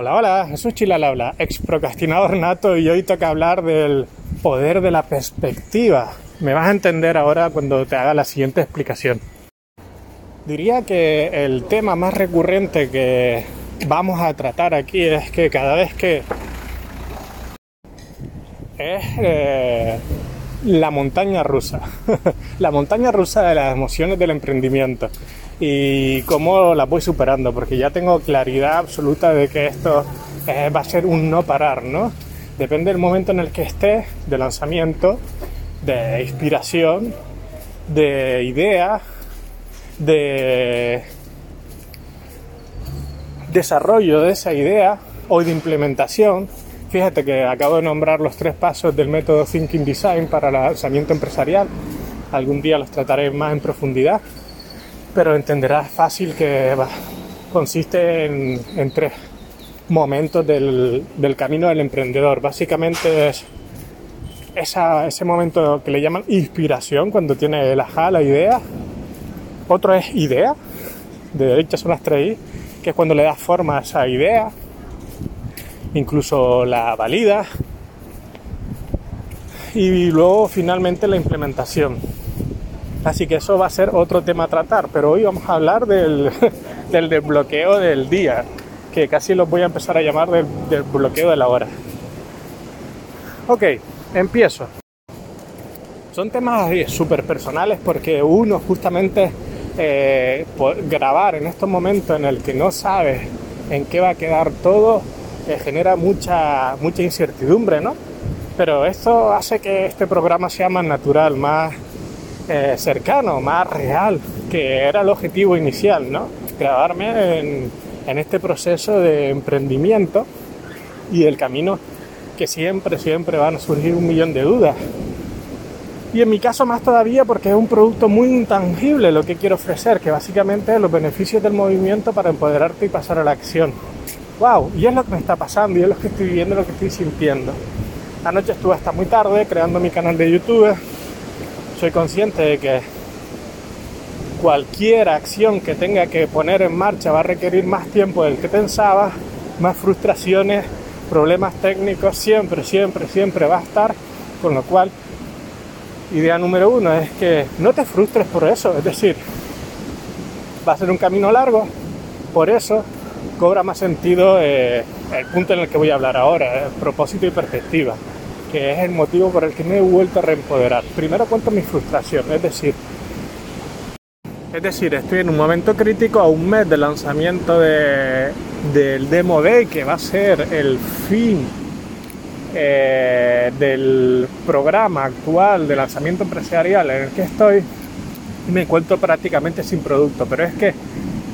Hola, hola, Jesús Chilal habla, ex procrastinador nato y hoy toca hablar del poder de la perspectiva. Me vas a entender ahora cuando te haga la siguiente explicación. Diría que el tema más recurrente que vamos a tratar aquí es que cada vez que es eh, la montaña rusa, la montaña rusa de las emociones del emprendimiento y cómo la voy superando, porque ya tengo claridad absoluta de que esto eh, va a ser un no parar, ¿no? Depende del momento en el que esté, de lanzamiento, de inspiración, de idea, de desarrollo de esa idea o de implementación. Fíjate que acabo de nombrar los tres pasos del método Thinking Design para el lanzamiento empresarial. Algún día los trataré más en profundidad pero entenderás fácil que consiste en, tres momentos del, camino del emprendedor. Básicamente es ese momento que le llaman inspiración, cuando tiene el ajá, la idea. Otro es idea, de derecha son las tres que es cuando le das forma a esa idea, incluso la valida. Y luego finalmente la implementación. Así que eso va a ser otro tema a tratar, pero hoy vamos a hablar del, desbloqueo del día, que casi los voy a empezar a llamar del, bloqueo de la hora. Ok, empiezo. Son temas súper personales porque uno justamente eh, grabar en estos momentos en el que no sabes en qué va a quedar todo eh, genera mucha, mucha incertidumbre, ¿no? Pero esto hace que este programa sea más natural, más eh, cercano, más real, que era el objetivo inicial, ¿no? Grabarme en, este proceso de emprendimiento y el camino que siempre, siempre van a surgir un millón de dudas. Y en mi caso más todavía porque es un producto muy intangible lo que quiero ofrecer, que básicamente es los beneficios del movimiento para empoderarte y pasar a la acción. ¡Wow! Y es lo que me está pasando y es lo que estoy viviendo, lo que estoy sintiendo. Anoche estuve hasta muy tarde creando mi canal de YouTube, soy consciente de que cualquier acción que tenga que poner en marcha va a requerir más tiempo del que pensaba, más frustraciones, problemas técnicos, siempre, siempre, siempre va a estar, con lo cual, idea número uno es que no te frustres por eso, es decir, va a ser un camino largo, por eso cobra más sentido eh, el punto en el que voy a hablar ahora, el propósito y perspectiva que es el motivo por el que me he vuelto a reempoderar. Primero cuento mi frustración, es decir, es decir, estoy en un momento crítico a un mes de lanzamiento de, del Demo Day, que va a ser el fin eh, del programa actual de lanzamiento empresarial en el que estoy. Me encuentro prácticamente sin producto, pero es que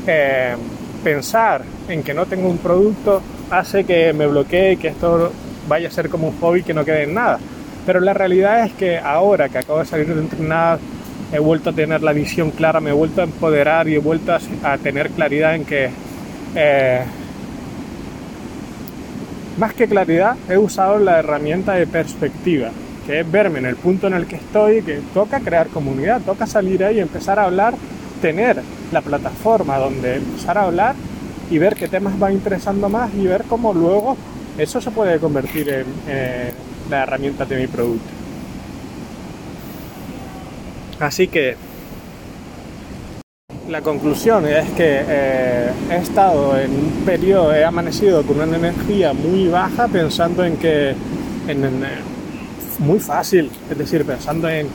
eh, pensar en que no tengo un producto hace que me bloquee y que esto vaya a ser como un hobby que no quede en nada. Pero la realidad es que ahora que acabo de salir de entrenar, he vuelto a tener la visión clara, me he vuelto a empoderar y he vuelto a, tener claridad en que, eh, más que claridad, he usado la herramienta de perspectiva, que es verme en el punto en el que estoy, que toca crear comunidad, toca salir ahí y empezar a hablar, tener la plataforma donde empezar a hablar y ver qué temas va interesando más y ver cómo luego eso se puede convertir en la herramienta de mi producto. Así que la conclusión es que eh, he estado en un periodo, he amanecido con una energía muy baja pensando en que, en, en, muy fácil, es decir, pensando en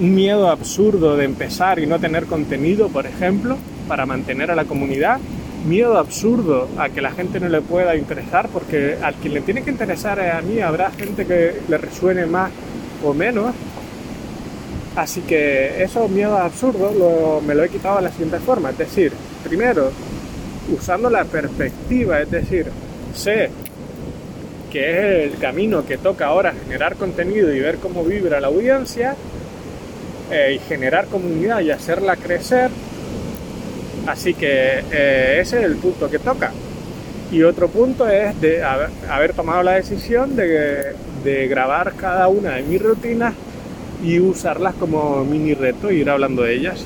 un miedo absurdo de empezar y no tener contenido, por ejemplo, para mantener a la comunidad miedo absurdo a que la gente no le pueda interesar, porque al que le tiene que interesar a mí habrá gente que le resuene más o menos. Así que esos miedos absurdos me lo he quitado de la siguiente forma, es decir, primero, usando la perspectiva, es decir, sé que es el camino que toca ahora generar contenido y ver cómo vibra la audiencia eh, y generar comunidad y hacerla crecer Así que eh, ese es el punto que toca. Y otro punto es de haber, tomado la decisión de, grabar cada una de mis rutinas y usarlas como mini reto e ir hablando de ellas.